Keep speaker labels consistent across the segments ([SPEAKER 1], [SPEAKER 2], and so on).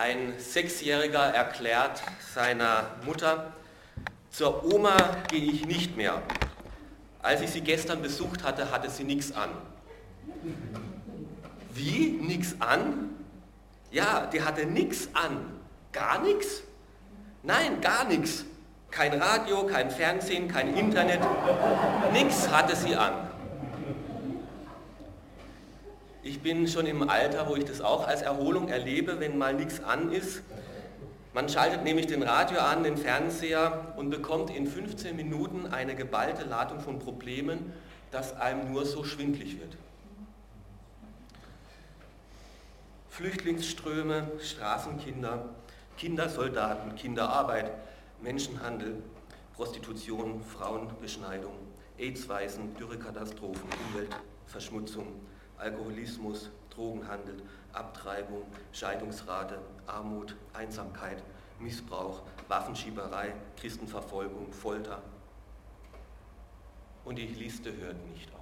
[SPEAKER 1] Ein Sechsjähriger erklärt seiner Mutter, zur Oma gehe ich nicht mehr. Als ich sie gestern besucht hatte, hatte sie nichts an. Wie? Nichts an? Ja, die hatte nichts an. Gar nichts? Nein, gar nichts. Kein Radio, kein Fernsehen, kein Internet. Nichts hatte sie an. Ich bin schon im Alter, wo ich das auch als Erholung erlebe, wenn mal nichts an ist. Man schaltet nämlich den Radio an, den Fernseher und bekommt in 15 Minuten eine geballte Ladung von Problemen, dass einem nur so schwindlig wird. Flüchtlingsströme, Straßenkinder, Kindersoldaten, Kinderarbeit, Menschenhandel, Prostitution, Frauenbeschneidung, AIDS-Weisen, Dürrekatastrophen, Umweltverschmutzung, Alkoholismus, Drogenhandel, Abtreibung, Scheidungsrate, Armut, Einsamkeit, Missbrauch, Waffenschieberei, Christenverfolgung, Folter. Und die Liste hört nicht auf.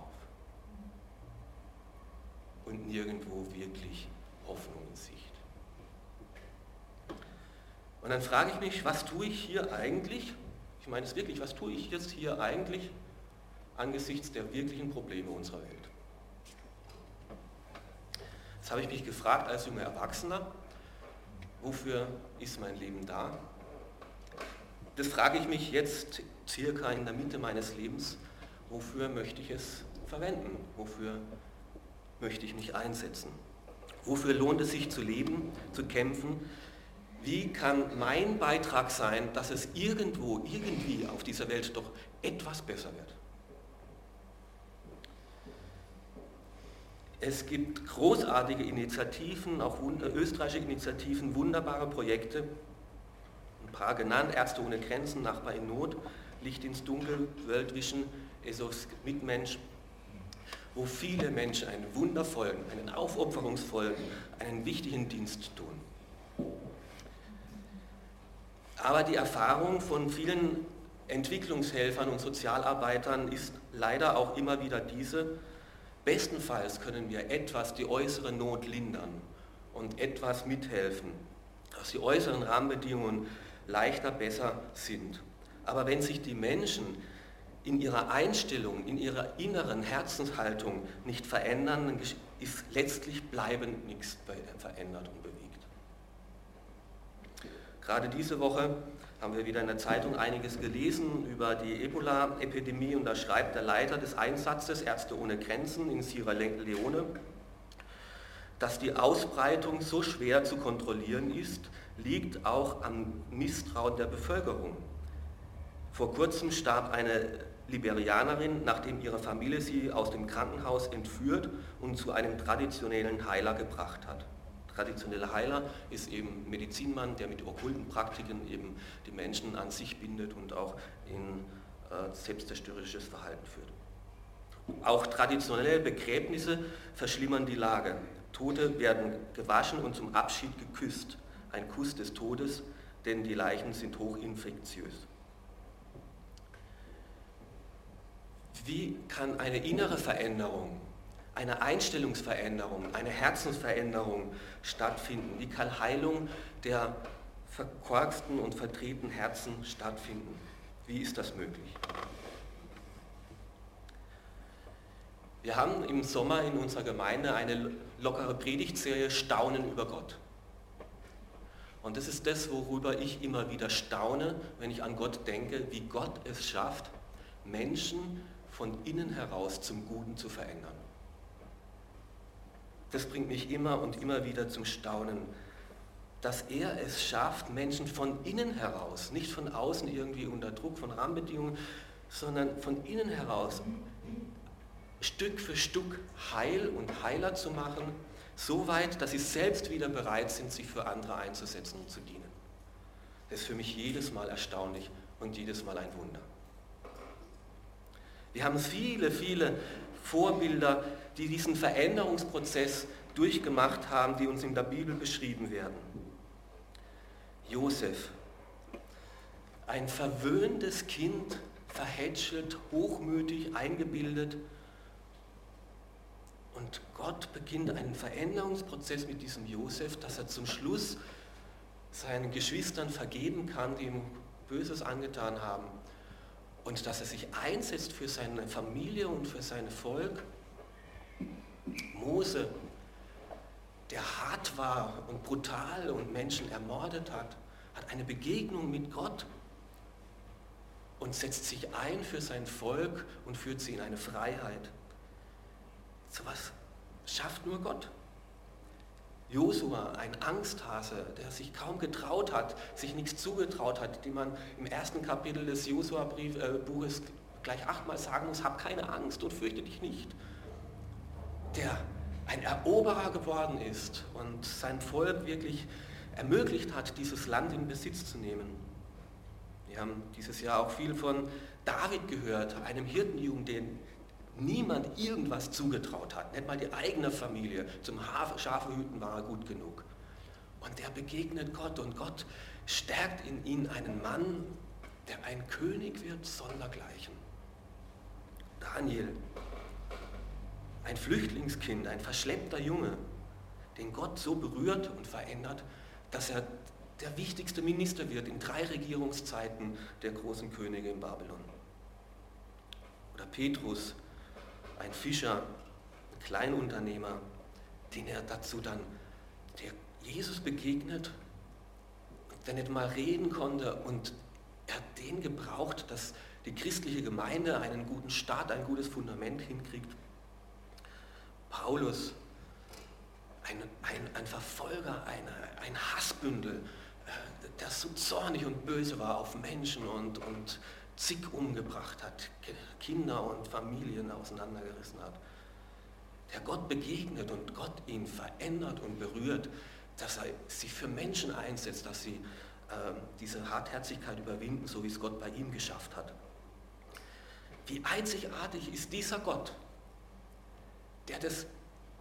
[SPEAKER 1] Und nirgendwo wirklich Hoffnung in Sicht. Und dann frage ich mich, was tue ich hier eigentlich? Ich meine es wirklich, was tue ich jetzt hier eigentlich angesichts der wirklichen Probleme unserer Welt? Das habe ich mich gefragt als junger Erwachsener, wofür ist mein Leben da? Das frage ich mich jetzt circa in der Mitte meines Lebens, wofür möchte ich es verwenden? Wofür möchte ich mich einsetzen? Wofür lohnt es sich zu leben, zu kämpfen? Wie kann mein Beitrag sein, dass es irgendwo, irgendwie auf dieser Welt doch etwas besser wird? Es gibt großartige Initiativen, auch österreichische Initiativen, wunderbare Projekte. Ein paar genannt, Ärzte ohne Grenzen, Nachbar in Not, Licht ins Dunkel, World Vision, ESOS Mitmensch, wo viele Menschen einen wundervollen, einen aufopferungsvollen, einen wichtigen Dienst tun. Aber die Erfahrung von vielen Entwicklungshelfern und Sozialarbeitern ist leider auch immer wieder diese, Bestenfalls können wir etwas die äußere Not lindern und etwas mithelfen, dass die äußeren Rahmenbedingungen leichter, besser sind. Aber wenn sich die Menschen in ihrer Einstellung, in ihrer inneren Herzenshaltung nicht verändern, dann ist letztlich bleibend nichts verändert und bewegt. Gerade diese Woche haben wir wieder in der Zeitung einiges gelesen über die Ebola-Epidemie und da schreibt der Leiter des Einsatzes Ärzte ohne Grenzen in Sierra Leone, dass die Ausbreitung so schwer zu kontrollieren ist, liegt auch am Misstrauen der Bevölkerung. Vor kurzem starb eine Liberianerin, nachdem ihre Familie sie aus dem Krankenhaus entführt und zu einem traditionellen Heiler gebracht hat traditionelle Heiler ist eben Medizinmann, der mit okkulten Praktiken eben die Menschen an sich bindet und auch in äh, selbstzerstörerisches Verhalten führt. Auch traditionelle Begräbnisse verschlimmern die Lage. Tote werden gewaschen und zum Abschied geküsst. Ein Kuss des Todes, denn die Leichen sind hochinfektiös. Wie kann eine innere Veränderung eine Einstellungsveränderung, eine Herzensveränderung stattfinden? Wie kann Heilung der verkorksten und verdrehten Herzen stattfinden? Wie ist das möglich? Wir haben im Sommer in unserer Gemeinde eine lockere Predigtserie Staunen über Gott. Und das ist das, worüber ich immer wieder staune, wenn ich an Gott denke, wie Gott es schafft, Menschen von innen heraus zum Guten zu verändern das bringt mich immer und immer wieder zum Staunen, dass er es schafft, Menschen von innen heraus, nicht von außen irgendwie unter Druck von Rahmenbedingungen, sondern von innen heraus Stück für Stück heil und heiler zu machen, so weit, dass sie selbst wieder bereit sind, sich für andere einzusetzen und zu dienen. Das ist für mich jedes Mal erstaunlich und jedes Mal ein Wunder. Wir haben viele, viele Vorbilder, die diesen Veränderungsprozess durchgemacht haben, die uns in der Bibel beschrieben werden. Josef, ein verwöhntes Kind, verhätschelt, hochmütig, eingebildet. Und Gott beginnt einen Veränderungsprozess mit diesem Josef, dass er zum Schluss seinen Geschwistern vergeben kann, die ihm Böses angetan haben und dass er sich einsetzt für seine Familie und für sein Volk. Mose, der hart war und brutal und Menschen ermordet hat, hat eine Begegnung mit Gott und setzt sich ein für sein Volk und führt sie in eine Freiheit. So was schafft nur Gott. Josua, ein Angsthase, der sich kaum getraut hat, sich nichts zugetraut hat, die man im ersten Kapitel des Josua-Buches äh, gleich achtmal sagen muss, hab keine Angst und fürchte dich nicht. Der ein Eroberer geworden ist und sein Volk wirklich ermöglicht hat, dieses Land in Besitz zu nehmen. Wir haben dieses Jahr auch viel von David gehört, einem Hirtenjugend, den niemand irgendwas zugetraut hat. Nicht mal die eigene Familie. Zum Schafehüten war er gut genug. Und der begegnet Gott und Gott stärkt in ihn einen Mann, der ein König wird sondergleichen. Daniel, ein Flüchtlingskind, ein verschleppter Junge, den Gott so berührt und verändert, dass er der wichtigste Minister wird in drei Regierungszeiten der großen Könige in Babylon. Oder Petrus, ein Fischer, ein Kleinunternehmer, den er dazu dann, der Jesus begegnet, der nicht mal reden konnte und er hat den gebraucht, dass die christliche Gemeinde einen guten Start, ein gutes Fundament hinkriegt. Paulus, ein, ein, ein Verfolger, eine, ein Hassbündel, äh, der so zornig und böse war auf Menschen und, und zig umgebracht hat, Kinder und Familien auseinandergerissen hat, der Gott begegnet und Gott ihn verändert und berührt, dass er sich für Menschen einsetzt, dass sie äh, diese Hartherzigkeit überwinden, so wie es Gott bei ihm geschafft hat. Wie einzigartig ist dieser Gott, der das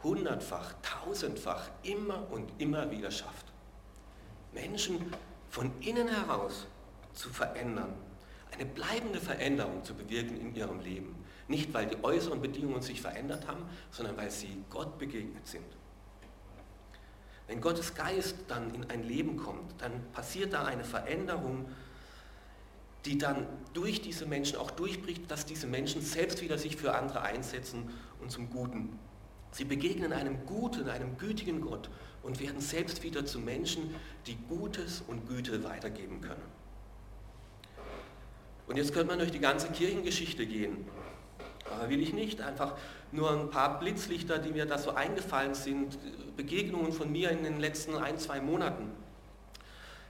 [SPEAKER 1] hundertfach, tausendfach immer und immer wieder schafft. Menschen von innen heraus zu verändern eine bleibende Veränderung zu bewirken in ihrem Leben. Nicht, weil die äußeren Bedingungen sich verändert haben, sondern weil sie Gott begegnet sind. Wenn Gottes Geist dann in ein Leben kommt, dann passiert da eine Veränderung, die dann durch diese Menschen auch durchbricht, dass diese Menschen selbst wieder sich für andere einsetzen und zum Guten. Sie begegnen einem guten, einem gütigen Gott und werden selbst wieder zu Menschen, die Gutes und Güte weitergeben können. Und jetzt könnte man durch die ganze Kirchengeschichte gehen. Aber will ich nicht. Einfach nur ein paar Blitzlichter, die mir da so eingefallen sind, Begegnungen von mir in den letzten ein, zwei Monaten.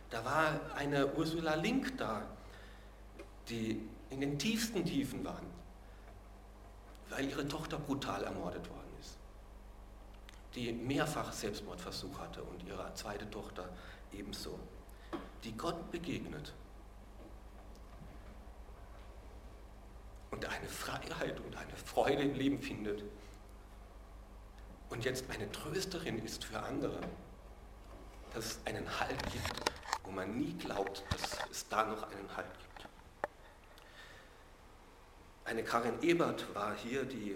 [SPEAKER 1] Da war eine Ursula Link da, die in den tiefsten Tiefen waren, weil ihre Tochter brutal ermordet worden ist. Die mehrfach Selbstmordversuch hatte und ihre zweite Tochter ebenso. Die Gott begegnet und eine Freiheit und eine Freude im Leben findet und jetzt eine Trösterin ist für andere, dass es einen Halt gibt, wo man nie glaubt, dass es da noch einen Halt gibt. Eine Karin Ebert war hier, die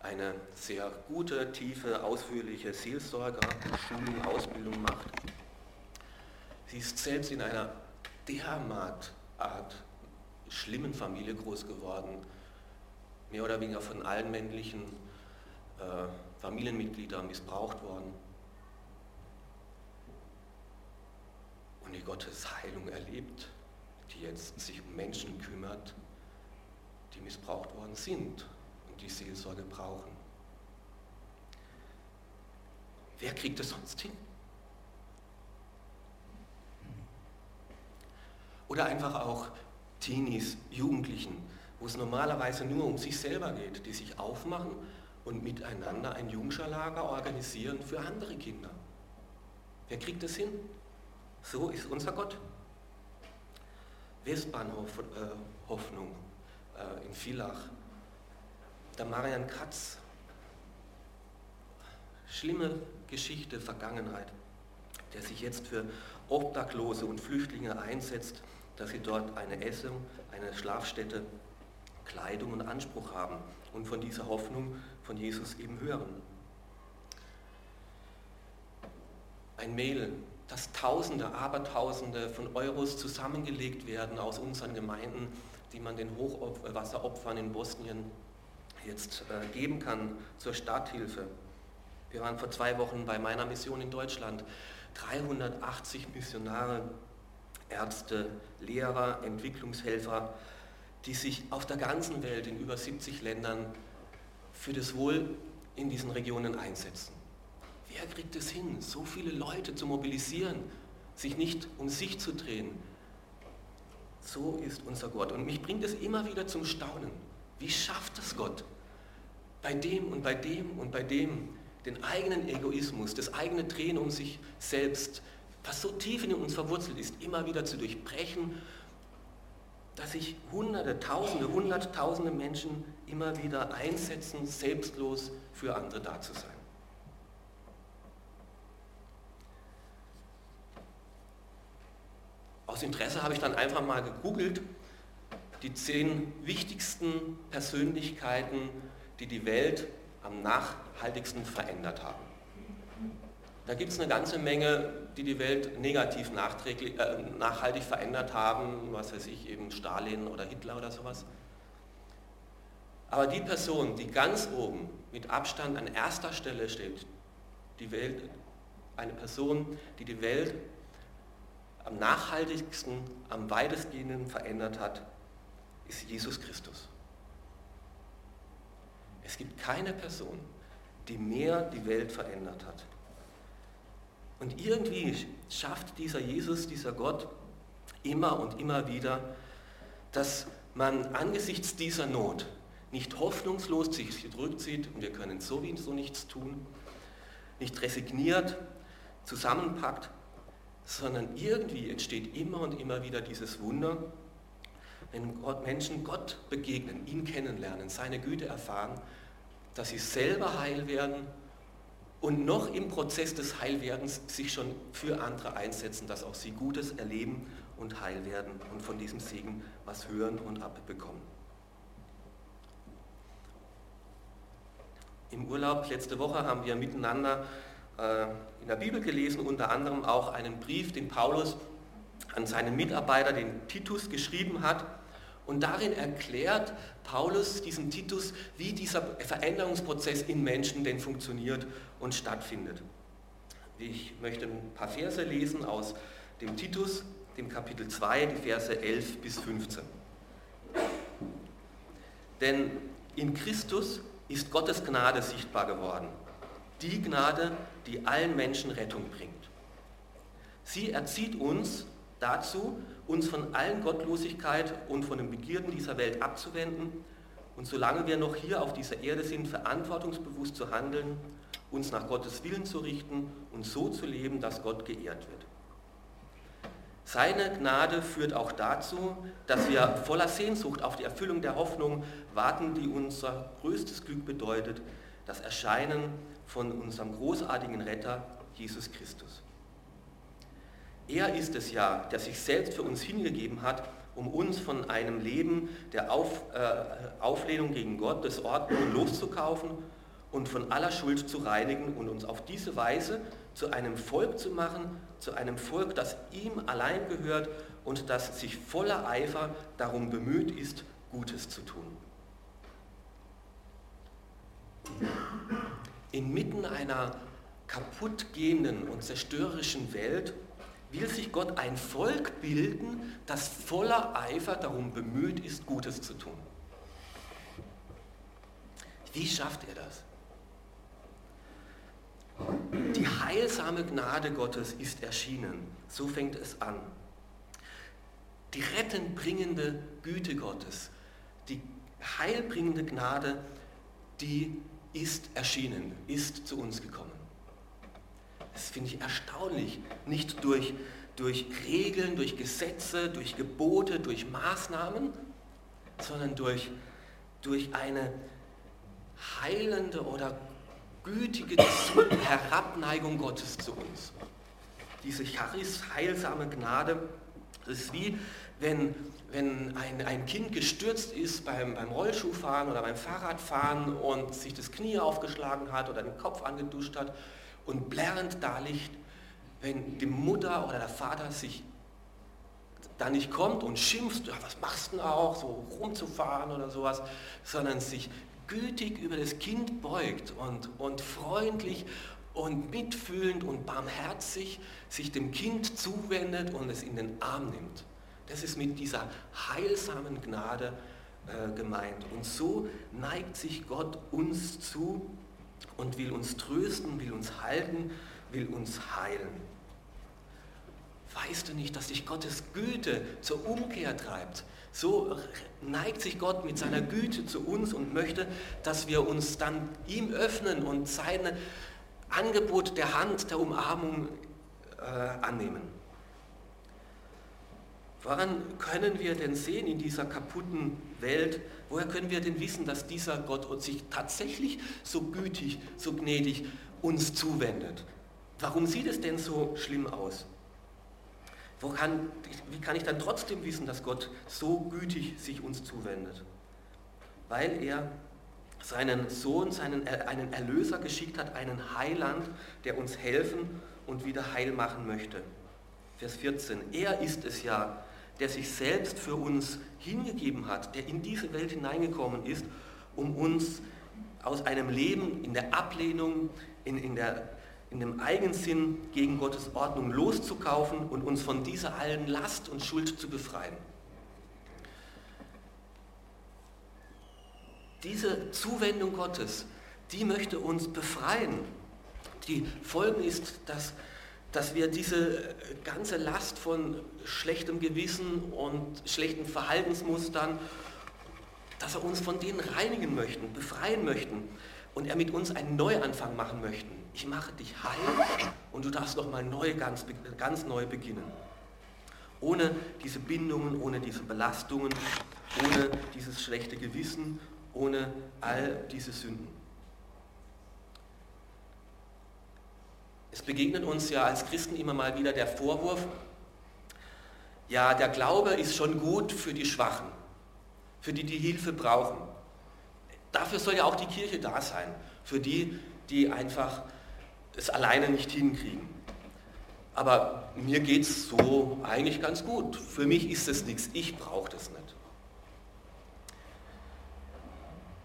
[SPEAKER 1] eine sehr gute, tiefe, ausführliche Seelsorger-Schulung, Ausbildung macht. Sie ist selbst in einer derart Art schlimmen Familie groß geworden, mehr oder weniger von allen männlichen äh, Familienmitgliedern missbraucht worden. Und die Gottes Heilung erlebt, die jetzt sich um Menschen kümmert, die missbraucht worden sind und die Seelsorge brauchen. Wer kriegt es sonst hin? Oder einfach auch Teenies, Jugendlichen, wo es normalerweise nur um sich selber geht, die sich aufmachen und miteinander ein Jungschalager organisieren für andere Kinder. Wer kriegt das hin? So ist unser Gott. Westbahnhof äh, Hoffnung in Villach. Der Marian Katz. Schlimme Geschichte, Vergangenheit, der sich jetzt für Obdachlose und Flüchtlinge einsetzt dass sie dort eine Essung, eine Schlafstätte, Kleidung und Anspruch haben und von dieser Hoffnung von Jesus eben hören. Ein Mädel, dass Tausende, Abertausende von Euros zusammengelegt werden aus unseren Gemeinden, die man den Hochwasseropfern in Bosnien jetzt äh, geben kann zur Starthilfe. Wir waren vor zwei Wochen bei meiner Mission in Deutschland. 380 Missionare, Ärzte, Lehrer, Entwicklungshelfer, die sich auf der ganzen Welt in über 70 Ländern für das Wohl in diesen Regionen einsetzen. Wer kriegt es hin, so viele Leute zu mobilisieren, sich nicht um sich zu drehen? So ist unser Gott. Und mich bringt es immer wieder zum Staunen. Wie schafft es Gott? Bei dem und bei dem und bei dem den eigenen Egoismus, das eigene Drehen um sich selbst, was so tief in uns verwurzelt ist, immer wieder zu durchbrechen, dass sich Hunderte, Tausende, Hunderttausende Menschen immer wieder einsetzen, selbstlos für andere da zu sein. Aus Interesse habe ich dann einfach mal gegoogelt, die zehn wichtigsten Persönlichkeiten, die die Welt am nachhaltigsten verändert haben. Da gibt es eine ganze Menge, die die Welt negativ äh, nachhaltig verändert haben, was weiß ich, eben Stalin oder Hitler oder sowas. Aber die Person, die ganz oben mit Abstand an erster Stelle steht, die Welt, eine Person, die die Welt am nachhaltigsten, am weitestgehenden verändert hat, ist Jesus Christus. Es gibt keine Person, die mehr die Welt verändert hat. Und irgendwie schafft dieser Jesus, dieser Gott immer und immer wieder, dass man angesichts dieser Not nicht hoffnungslos sich zurückzieht und wir können sowieso nichts tun, nicht resigniert, zusammenpackt, sondern irgendwie entsteht immer und immer wieder dieses Wunder, wenn Gott, Menschen Gott begegnen, ihn kennenlernen, seine Güte erfahren, dass sie selber heil werden und noch im Prozess des Heilwerdens sich schon für andere einsetzen, dass auch sie Gutes erleben und heil werden und von diesem Segen was hören und abbekommen. Im Urlaub letzte Woche haben wir miteinander in der Bibel gelesen, unter anderem auch einen Brief, den Paulus an seinen Mitarbeiter, den Titus, geschrieben hat. Und darin erklärt Paulus diesem Titus, wie dieser Veränderungsprozess in Menschen denn funktioniert und stattfindet. Ich möchte ein paar Verse lesen aus dem Titus, dem Kapitel 2, die Verse 11 bis 15. Denn in Christus ist Gottes Gnade sichtbar geworden. Die Gnade, die allen Menschen Rettung bringt. Sie erzieht uns dazu, uns von allen Gottlosigkeit und von den Begierden dieser Welt abzuwenden und solange wir noch hier auf dieser Erde sind, verantwortungsbewusst zu handeln, uns nach Gottes Willen zu richten und so zu leben, dass Gott geehrt wird. Seine Gnade führt auch dazu, dass wir voller Sehnsucht auf die Erfüllung der Hoffnung warten, die unser größtes Glück bedeutet, das Erscheinen von unserem großartigen Retter Jesus Christus. Er ist es ja, der sich selbst für uns hingegeben hat, um uns von einem Leben der Auf, äh, Auflehnung gegen Gott, des Ordnung loszukaufen und von aller Schuld zu reinigen und uns auf diese Weise zu einem Volk zu machen, zu einem Volk, das ihm allein gehört und das sich voller Eifer darum bemüht ist, Gutes zu tun. Inmitten einer kaputtgehenden und zerstörerischen Welt will sich Gott ein Volk bilden, das voller Eifer darum bemüht ist, Gutes zu tun. Wie schafft er das? Die heilsame Gnade Gottes ist erschienen. So fängt es an. Die rettenbringende Güte Gottes, die heilbringende Gnade, die ist erschienen, ist zu uns gekommen. Das finde ich erstaunlich. Nicht durch, durch Regeln, durch Gesetze, durch Gebote, durch Maßnahmen, sondern durch, durch eine heilende oder gütige Herabneigung Gottes zu uns. Diese Charis, heilsame Gnade, das ist wie wenn, wenn ein, ein Kind gestürzt ist beim, beim Rollschuhfahren oder beim Fahrradfahren und sich das Knie aufgeschlagen hat oder den Kopf angeduscht hat und blärrend da liegt, wenn die Mutter oder der Vater sich da nicht kommt und schimpft, ja, was machst du denn auch, so rumzufahren oder sowas, sondern sich gütig über das Kind beugt und, und freundlich und mitfühlend und barmherzig sich dem Kind zuwendet und es in den Arm nimmt. Das ist mit dieser heilsamen Gnade äh, gemeint. Und so neigt sich Gott uns zu und will uns trösten, will uns halten, will uns heilen. Weißt du nicht, dass dich Gottes Güte zur Umkehr treibt? So neigt sich Gott mit seiner Güte zu uns und möchte, dass wir uns dann ihm öffnen und sein Angebot der Hand, der Umarmung äh, annehmen. Woran können wir denn sehen in dieser kaputten Welt, woher können wir denn wissen, dass dieser Gott sich tatsächlich so gütig, so gnädig uns zuwendet? Warum sieht es denn so schlimm aus? Kann, wie kann ich dann trotzdem wissen, dass Gott so gütig sich uns zuwendet? Weil er seinen Sohn, seinen, einen Erlöser geschickt hat, einen Heiland, der uns helfen und wieder heil machen möchte. Vers 14. Er ist es ja, der sich selbst für uns hingegeben hat, der in diese Welt hineingekommen ist, um uns aus einem Leben in der Ablehnung, in, in der in dem Eigensinn gegen Gottes Ordnung loszukaufen und uns von dieser allen Last und Schuld zu befreien. Diese Zuwendung Gottes, die möchte uns befreien. Die Folge ist, dass, dass wir diese ganze Last von schlechtem Gewissen und schlechten Verhaltensmustern, dass er uns von denen reinigen möchten, befreien möchten und er mit uns einen Neuanfang machen möchte ich mache dich heil und du darfst nochmal neu, ganz, ganz neu beginnen. Ohne diese Bindungen, ohne diese Belastungen, ohne dieses schlechte Gewissen, ohne all diese Sünden. Es begegnet uns ja als Christen immer mal wieder der Vorwurf, ja, der Glaube ist schon gut für die Schwachen, für die, die Hilfe brauchen. Dafür soll ja auch die Kirche da sein, für die, die einfach es alleine nicht hinkriegen. Aber mir geht es so eigentlich ganz gut. Für mich ist es nichts, ich brauche das nicht.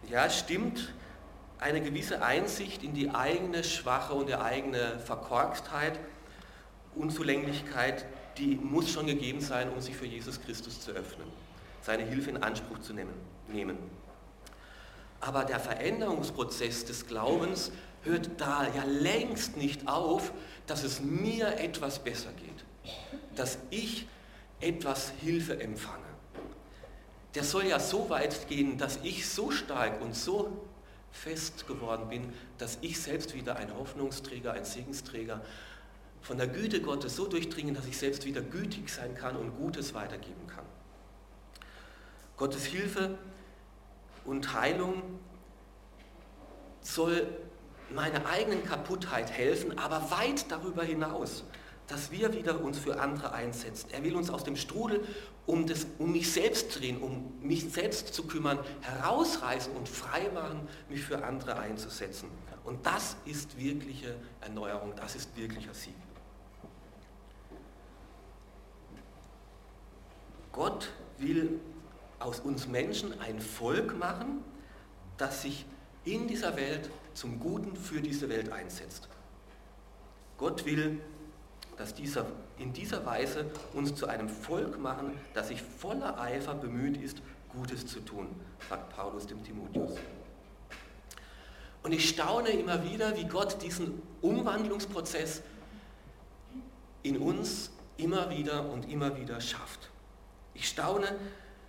[SPEAKER 1] Ja, stimmt, eine gewisse Einsicht in die eigene Schwache und die eigene Verkorkstheit, Unzulänglichkeit, die muss schon gegeben sein, um sich für Jesus Christus zu öffnen, seine Hilfe in Anspruch zu nehmen. Aber der Veränderungsprozess des Glaubens hört da ja längst nicht auf, dass es mir etwas besser geht, dass ich etwas Hilfe empfange. Der soll ja so weit gehen, dass ich so stark und so fest geworden bin, dass ich selbst wieder ein Hoffnungsträger, ein Segensträger von der Güte Gottes so durchdringen, dass ich selbst wieder gütig sein kann und Gutes weitergeben kann. Gottes Hilfe und Heilung soll meiner eigenen Kaputtheit helfen, aber weit darüber hinaus, dass wir wieder uns für andere einsetzen. Er will uns aus dem Strudel um, das, um mich selbst drehen, um mich selbst zu kümmern, herausreißen und frei machen, mich für andere einzusetzen. Und das ist wirkliche Erneuerung, das ist wirklicher Sieg. Gott will aus uns Menschen ein Volk machen, das sich in dieser Welt zum Guten für diese Welt einsetzt. Gott will, dass dieser, in dieser Weise uns zu einem Volk machen, das sich voller Eifer bemüht ist, Gutes zu tun, sagt Paulus dem Timotheus. Und ich staune immer wieder, wie Gott diesen Umwandlungsprozess in uns immer wieder und immer wieder schafft. Ich staune,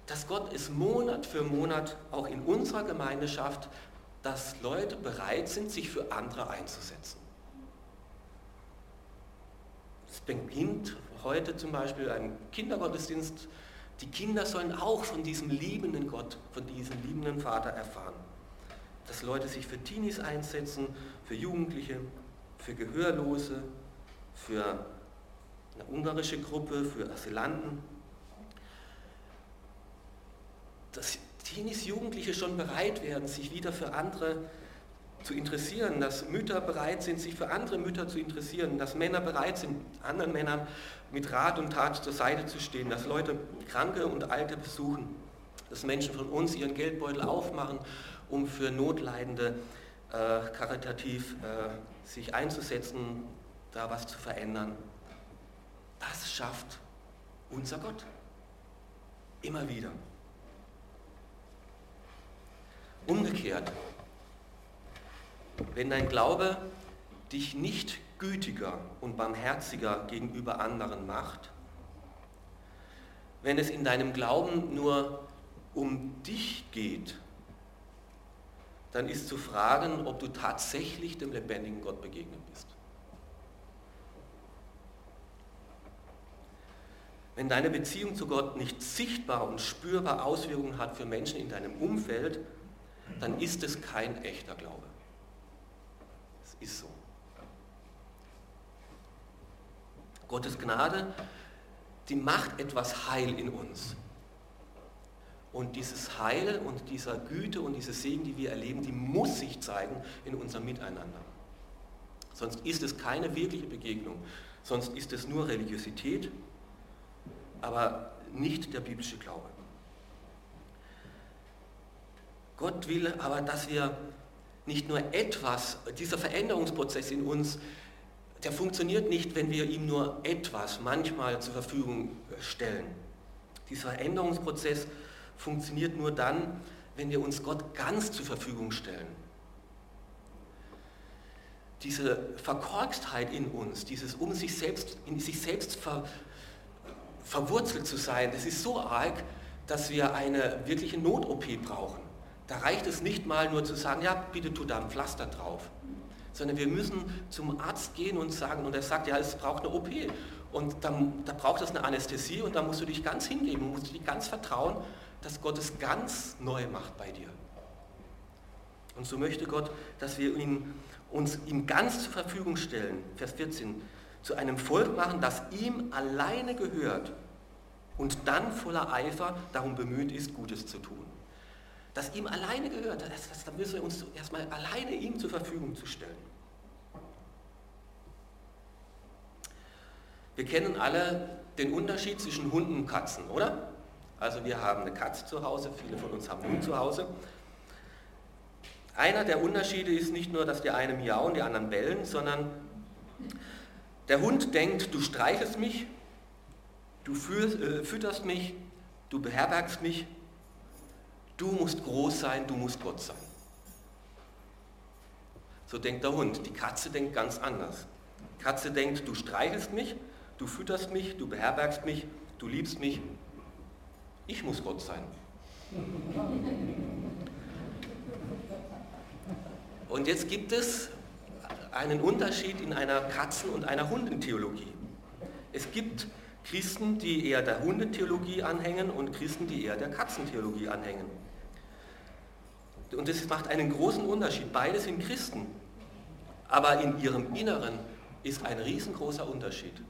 [SPEAKER 1] dass Gott es Monat für Monat auch in unserer Gemeinde schafft, dass Leute bereit sind, sich für andere einzusetzen. Es beginnt heute zum Beispiel ein Kindergottesdienst. Die Kinder sollen auch von diesem liebenden Gott, von diesem liebenden Vater erfahren. Dass Leute sich für Teenies einsetzen, für Jugendliche, für Gehörlose, für eine ungarische Gruppe, für Asylanten. Dass Teenies, Jugendliche schon bereit werden, sich wieder für andere zu interessieren, dass Mütter bereit sind, sich für andere Mütter zu interessieren, dass Männer bereit sind, anderen Männern mit Rat und Tat zur Seite zu stehen, dass Leute Kranke und Alte besuchen, dass Menschen von uns ihren Geldbeutel aufmachen, um für Notleidende äh, karitativ äh, sich einzusetzen, da was zu verändern. Das schafft unser Gott. Immer wieder. Umgekehrt, wenn dein Glaube dich nicht gütiger und barmherziger gegenüber anderen macht, wenn es in deinem Glauben nur um dich geht, dann ist zu fragen, ob du tatsächlich dem lebendigen Gott begegnet bist. Wenn deine Beziehung zu Gott nicht sichtbar und spürbar Auswirkungen hat für Menschen in deinem Umfeld, dann ist es kein echter Glaube. Ist so. Gottes Gnade, die macht etwas Heil in uns. Und dieses Heil und dieser Güte und diese Segen, die wir erleben, die muss sich zeigen in unserem Miteinander. Sonst ist es keine wirkliche Begegnung. Sonst ist es nur Religiosität, aber nicht der biblische Glaube. Gott will aber, dass wir nicht nur etwas, dieser Veränderungsprozess in uns, der funktioniert nicht, wenn wir ihm nur etwas manchmal zur Verfügung stellen. Dieser Veränderungsprozess funktioniert nur dann, wenn wir uns Gott ganz zur Verfügung stellen. Diese Verkorkstheit in uns, dieses um sich selbst, in sich selbst ver, verwurzelt zu sein, das ist so arg, dass wir eine wirkliche Not-OP brauchen. Da reicht es nicht mal nur zu sagen, ja, bitte tu da ein Pflaster drauf, sondern wir müssen zum Arzt gehen und sagen, und er sagt, ja, es braucht eine OP. Und dann, da braucht es eine Anästhesie und da musst du dich ganz hingeben, musst du dich ganz vertrauen dass Gott es ganz neu macht bei dir. Und so möchte Gott, dass wir ihn, uns ihm ganz zur Verfügung stellen, Vers 14, zu einem Volk machen, das ihm alleine gehört und dann voller Eifer darum bemüht ist, Gutes zu tun. Das ihm alleine gehört, das, das, da müssen wir uns erstmal alleine ihm zur Verfügung zu stellen. Wir kennen alle den Unterschied zwischen Hunden und Katzen, oder? Also wir haben eine Katze zu Hause, viele von uns haben einen Hund zu Hause. Einer der Unterschiede ist nicht nur, dass die einen miauen, die anderen bellen, sondern der Hund denkt, du streichelst mich, du äh, fütterst mich, du beherbergst mich, du musst groß sein, du musst Gott sein. So denkt der Hund. Die Katze denkt ganz anders. Die Katze denkt, du streichelst mich, du fütterst mich, du beherbergst mich, du liebst mich, ich muss Gott sein. Und jetzt gibt es einen Unterschied in einer Katzen- und einer Hundentheologie. Es gibt Christen, die eher der Hundentheologie anhängen und Christen, die eher der Katzentheologie anhängen. Und das macht einen großen Unterschied. Beide sind Christen. Aber in ihrem Inneren ist ein riesengroßer Unterschied.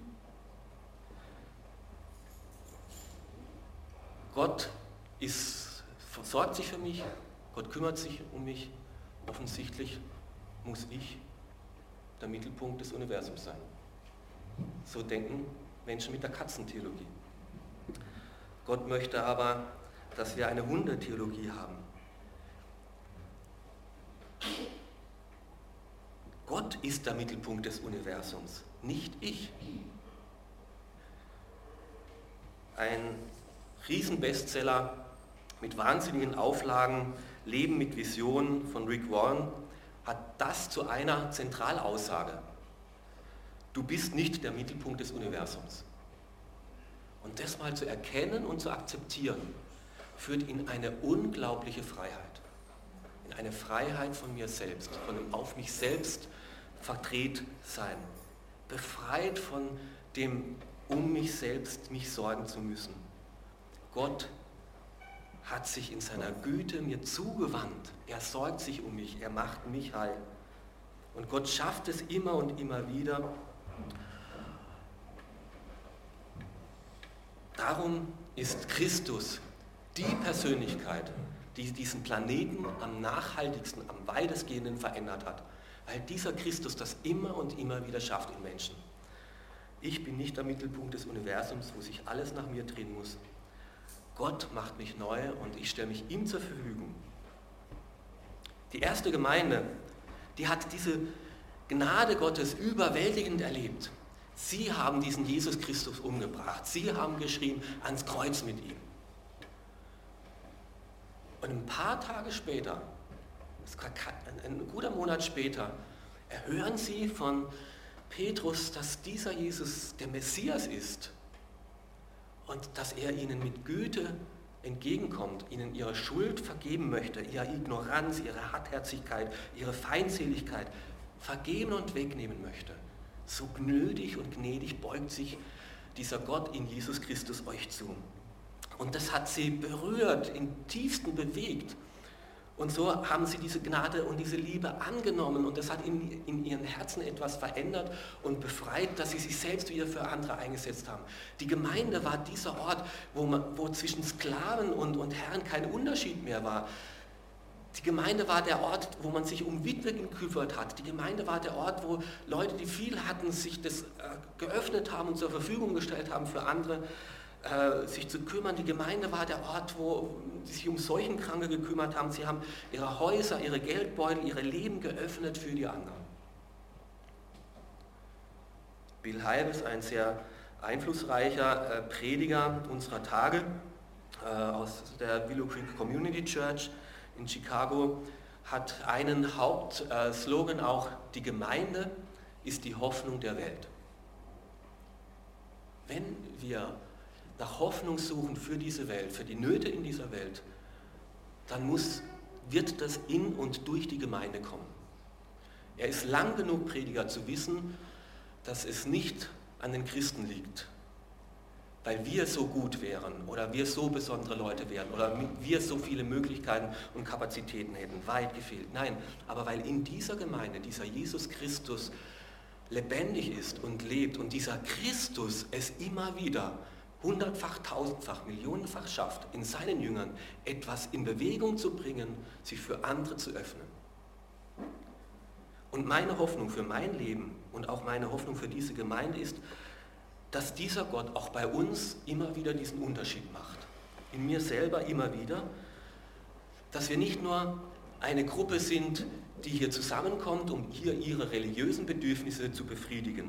[SPEAKER 1] Gott ist, sorgt sich für mich, Gott kümmert sich um mich. Offensichtlich muss ich der Mittelpunkt des Universums sein. So denken Menschen mit der Katzentheologie. Gott möchte aber, dass wir eine Hundetheologie haben. Gott ist der Mittelpunkt des Universums, nicht ich. Ein Riesenbestseller mit wahnsinnigen Auflagen, Leben mit Visionen von Rick Warren, hat das zu einer Zentralaussage. Du bist nicht der Mittelpunkt des Universums. Und das mal zu erkennen und zu akzeptieren, führt in eine unglaubliche Freiheit. In eine Freiheit von mir selbst, von dem auf mich selbst verdreht sein. Befreit von dem um mich selbst mich sorgen zu müssen. Gott hat sich in seiner Güte mir zugewandt. Er sorgt sich um mich, er macht mich heil. Und Gott schafft es immer und immer wieder. Darum ist Christus die Persönlichkeit, die diesen Planeten am nachhaltigsten, am weitestgehenden verändert hat. Weil dieser Christus das immer und immer wieder schafft in Menschen. Ich bin nicht der Mittelpunkt des Universums, wo sich alles nach mir drehen muss. Gott macht mich neu und ich stelle mich ihm zur Verfügung. Die erste Gemeinde, die hat diese Gnade Gottes überwältigend erlebt. Sie haben diesen Jesus Christus umgebracht. Sie haben geschrieben, ans Kreuz mit ihm. Und ein paar Tage später, ein guter Monat später, erhören sie von Petrus, dass dieser Jesus der Messias ist und dass er ihnen mit Güte entgegenkommt, ihnen ihre Schuld vergeben möchte, ihre Ignoranz, ihre Hartherzigkeit, ihre Feindseligkeit vergeben und wegnehmen möchte. So gnödig und gnädig beugt sich dieser Gott in Jesus Christus euch zu. Und das hat sie berührt, im tiefsten bewegt. Und so haben sie diese Gnade und diese Liebe angenommen und das hat in, in, ihren Herzen etwas verändert und befreit, dass sie sich selbst wieder für andere eingesetzt haben. Die Gemeinde war dieser Ort, wo, man, wo zwischen Sklaven und, und Herren kein Unterschied mehr war. Die Gemeinde war der Ort, wo man sich um Witwe gekümmert hat. Die Gemeinde war der Ort, wo Leute, die viel hatten, sich das äh, geöffnet haben und zur Verfügung gestellt haben für andere äh, sich zu kümmern. Die Gemeinde war der Ort, wo sie sich um Seuchenkranke gekümmert haben. Sie haben ihre Häuser, ihre Geldbeutel, ihre Leben geöffnet für die anderen. Bill Heibes, ein sehr einflussreicher äh, Prediger unserer Tage äh, aus der Willow Creek Community Church in Chicago, hat einen Hauptslogan auch, die Gemeinde ist die Hoffnung der Welt. Wenn wir nach Hoffnung suchen für diese Welt, für die Nöte in dieser Welt, dann muss, wird das in und durch die Gemeinde kommen. Er ist lang genug Prediger zu wissen, dass es nicht an den Christen liegt, weil wir so gut wären oder wir so besondere Leute wären oder wir so viele Möglichkeiten und Kapazitäten hätten. Weit gefehlt. Nein, aber weil in dieser Gemeinde dieser Jesus Christus lebendig ist und lebt und dieser Christus es immer wieder hundertfach, tausendfach, millionenfach schafft, in seinen Jüngern etwas in Bewegung zu bringen, sich für andere zu öffnen. Und meine Hoffnung für mein Leben und auch meine Hoffnung für diese Gemeinde ist, dass dieser Gott auch bei uns immer wieder diesen Unterschied macht. In mir selber immer wieder, dass wir nicht nur eine Gruppe sind, die hier zusammenkommt, um hier ihre religiösen Bedürfnisse zu befriedigen,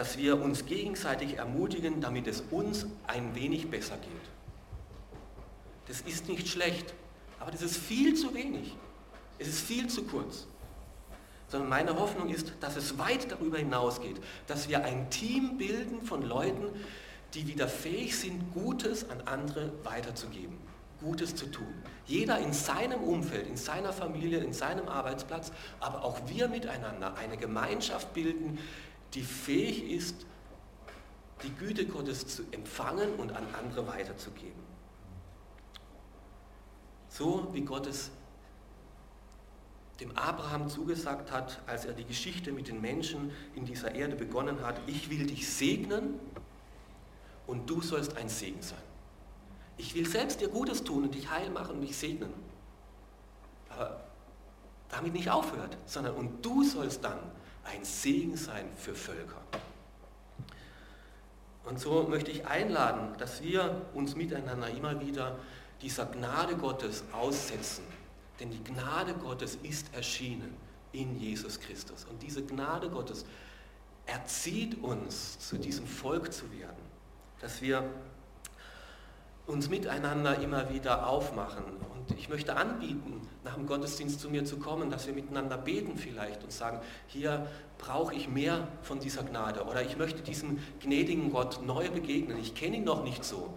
[SPEAKER 1] dass wir uns gegenseitig ermutigen, damit es uns ein wenig besser geht. Das ist nicht schlecht, aber das ist viel zu wenig. Es ist viel zu kurz. Sondern meine Hoffnung ist, dass es weit darüber hinausgeht, dass wir ein Team bilden von Leuten, die wieder fähig sind, Gutes an andere weiterzugeben, Gutes zu tun. Jeder in seinem Umfeld, in seiner Familie, in seinem Arbeitsplatz, aber auch wir miteinander eine Gemeinschaft bilden, die fähig ist, die Güte Gottes zu empfangen und an andere weiterzugeben. So wie Gott es dem Abraham zugesagt hat, als er die Geschichte mit den Menschen in dieser Erde begonnen hat, ich will dich segnen und du sollst ein Segen sein. Ich will selbst dir Gutes tun und dich heil machen und dich segnen. Aber damit nicht aufhört, sondern und du sollst dann ein Segen sein für Völker. Und so möchte ich einladen, dass wir uns miteinander immer wieder dieser Gnade Gottes aussetzen. Denn die Gnade Gottes ist erschienen in Jesus Christus. Und diese Gnade Gottes erzieht uns, zu diesem Volk zu werden. Dass wir uns miteinander immer wieder aufmachen. Und ich möchte anbieten, nach dem Gottesdienst zu mir zu kommen, dass wir miteinander beten vielleicht und sagen, hier brauche ich mehr von dieser Gnade oder ich möchte diesem gnädigen Gott neu begegnen. Ich kenne ihn noch nicht so.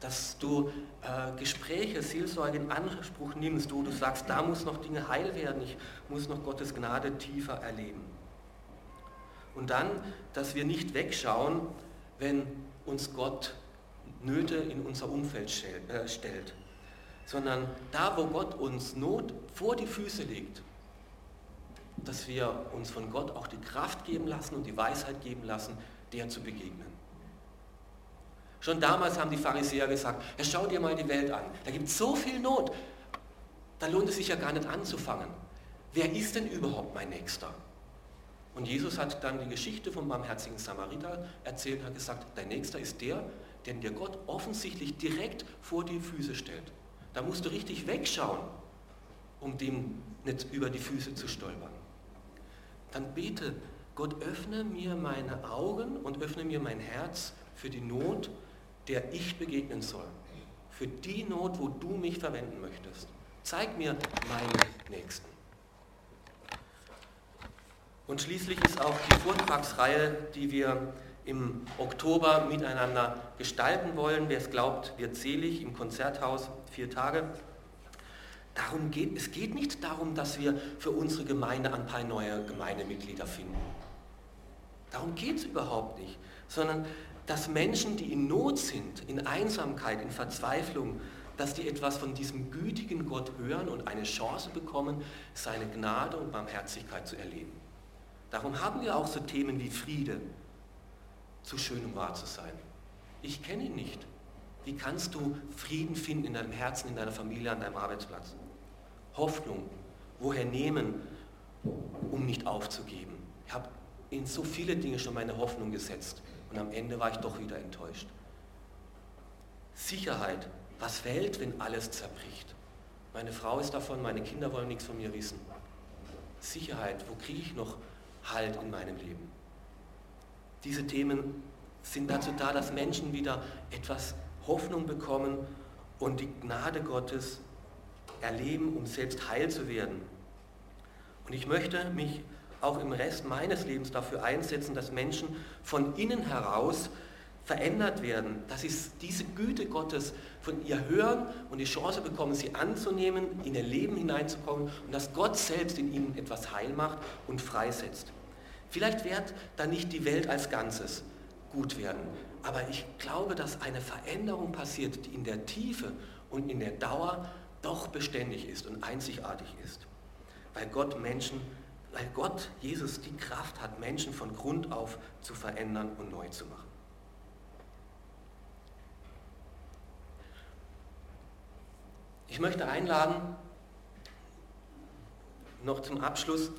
[SPEAKER 1] Dass du äh, Gespräche, Seelsorge in Anspruch nimmst, wo du sagst, da muss noch Dinge heil werden, ich muss noch Gottes Gnade tiefer erleben. Und dann, dass wir nicht wegschauen, wenn uns Gott Nöte in unser Umfeld äh, stellt, sondern da, wo Gott uns Not vor die Füße legt, dass wir uns von Gott auch die Kraft geben lassen und die Weisheit geben lassen, der zu begegnen. Schon damals haben die Pharisäer gesagt, ja, schau dir mal die Welt an, da gibt es so viel Not, da lohnt es sich ja gar nicht anzufangen. Wer ist denn überhaupt mein Nächster? Und Jesus hat dann die Geschichte vom barmherzigen Samariter erzählt und hat gesagt, dein Nächster ist der, den dir Gott offensichtlich direkt vor die Füße stellt. Da musst du richtig wegschauen, um dem nicht über die Füße zu stolpern. Dann bete, Gott öffne mir meine Augen und öffne mir mein Herz für die Not, der ich begegnen soll. Für die Not, wo du mich verwenden möchtest. Zeig mir meinen Nächsten. Und schließlich ist auch die Vortragsreihe, die wir im Oktober miteinander gestalten wollen. Wer es glaubt, wird selig im Konzerthaus, vier Tage. Darum geht, es geht nicht darum, dass wir für unsere Gemeinde ein paar neue Gemeindemitglieder finden. Darum geht es überhaupt nicht, sondern dass Menschen, die in Not sind, in Einsamkeit, in Verzweiflung, dass die etwas von diesem gütigen Gott hören und eine Chance bekommen, seine Gnade und Barmherzigkeit zu erleben. Darum haben wir auch so Themen wie Friede, zu schön, um wahr zu sein. Ich kenne ihn nicht. Wie kannst du Frieden finden in deinem Herzen, in deiner Familie, an deinem Arbeitsplatz? Hoffnung, woher nehmen, um nicht aufzugeben? Ich habe in so viele Dinge schon meine Hoffnung gesetzt und am Ende war ich doch wieder enttäuscht. Sicherheit, was fällt, wenn alles zerbricht? Meine Frau ist davon, meine Kinder wollen nichts von mir wissen. Sicherheit, wo kriege ich noch Halt in meinem Leben? Diese Themen sind dazu da, dass Menschen wieder etwas Hoffnung bekommen und die Gnade Gottes erleben, um selbst heil zu werden. Und ich möchte mich auch im Rest meines Lebens dafür einsetzen, dass Menschen von innen heraus verändert werden, dass sie diese Güte Gottes von ihr hören und die Chance bekommen, sie anzunehmen, in ihr Leben hineinzukommen und dass Gott selbst in ihnen etwas heil macht und freisetzt. Vielleicht wird dann nicht die Welt als Ganzes gut werden, aber ich glaube, dass eine Veränderung passiert, die in der Tiefe und in der Dauer doch beständig ist und einzigartig ist, weil Gott Menschen, weil Gott, Jesus, die Kraft hat, Menschen von Grund auf zu verändern und neu zu machen. Ich möchte einladen, noch zum Abschluss,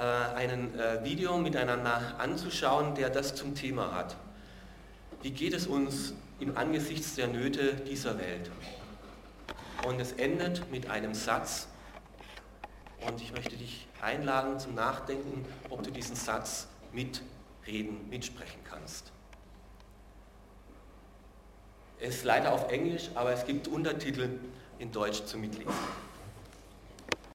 [SPEAKER 1] einen äh, Video miteinander anzuschauen, der das zum Thema hat. Wie geht es uns im Angesichts der Nöte dieser Welt? Und es endet mit einem Satz. Und ich möchte dich einladen zum Nachdenken, ob du diesen Satz mitreden, mitsprechen kannst. Es ist leider auf Englisch, aber es gibt Untertitel in Deutsch zum Mitlesen.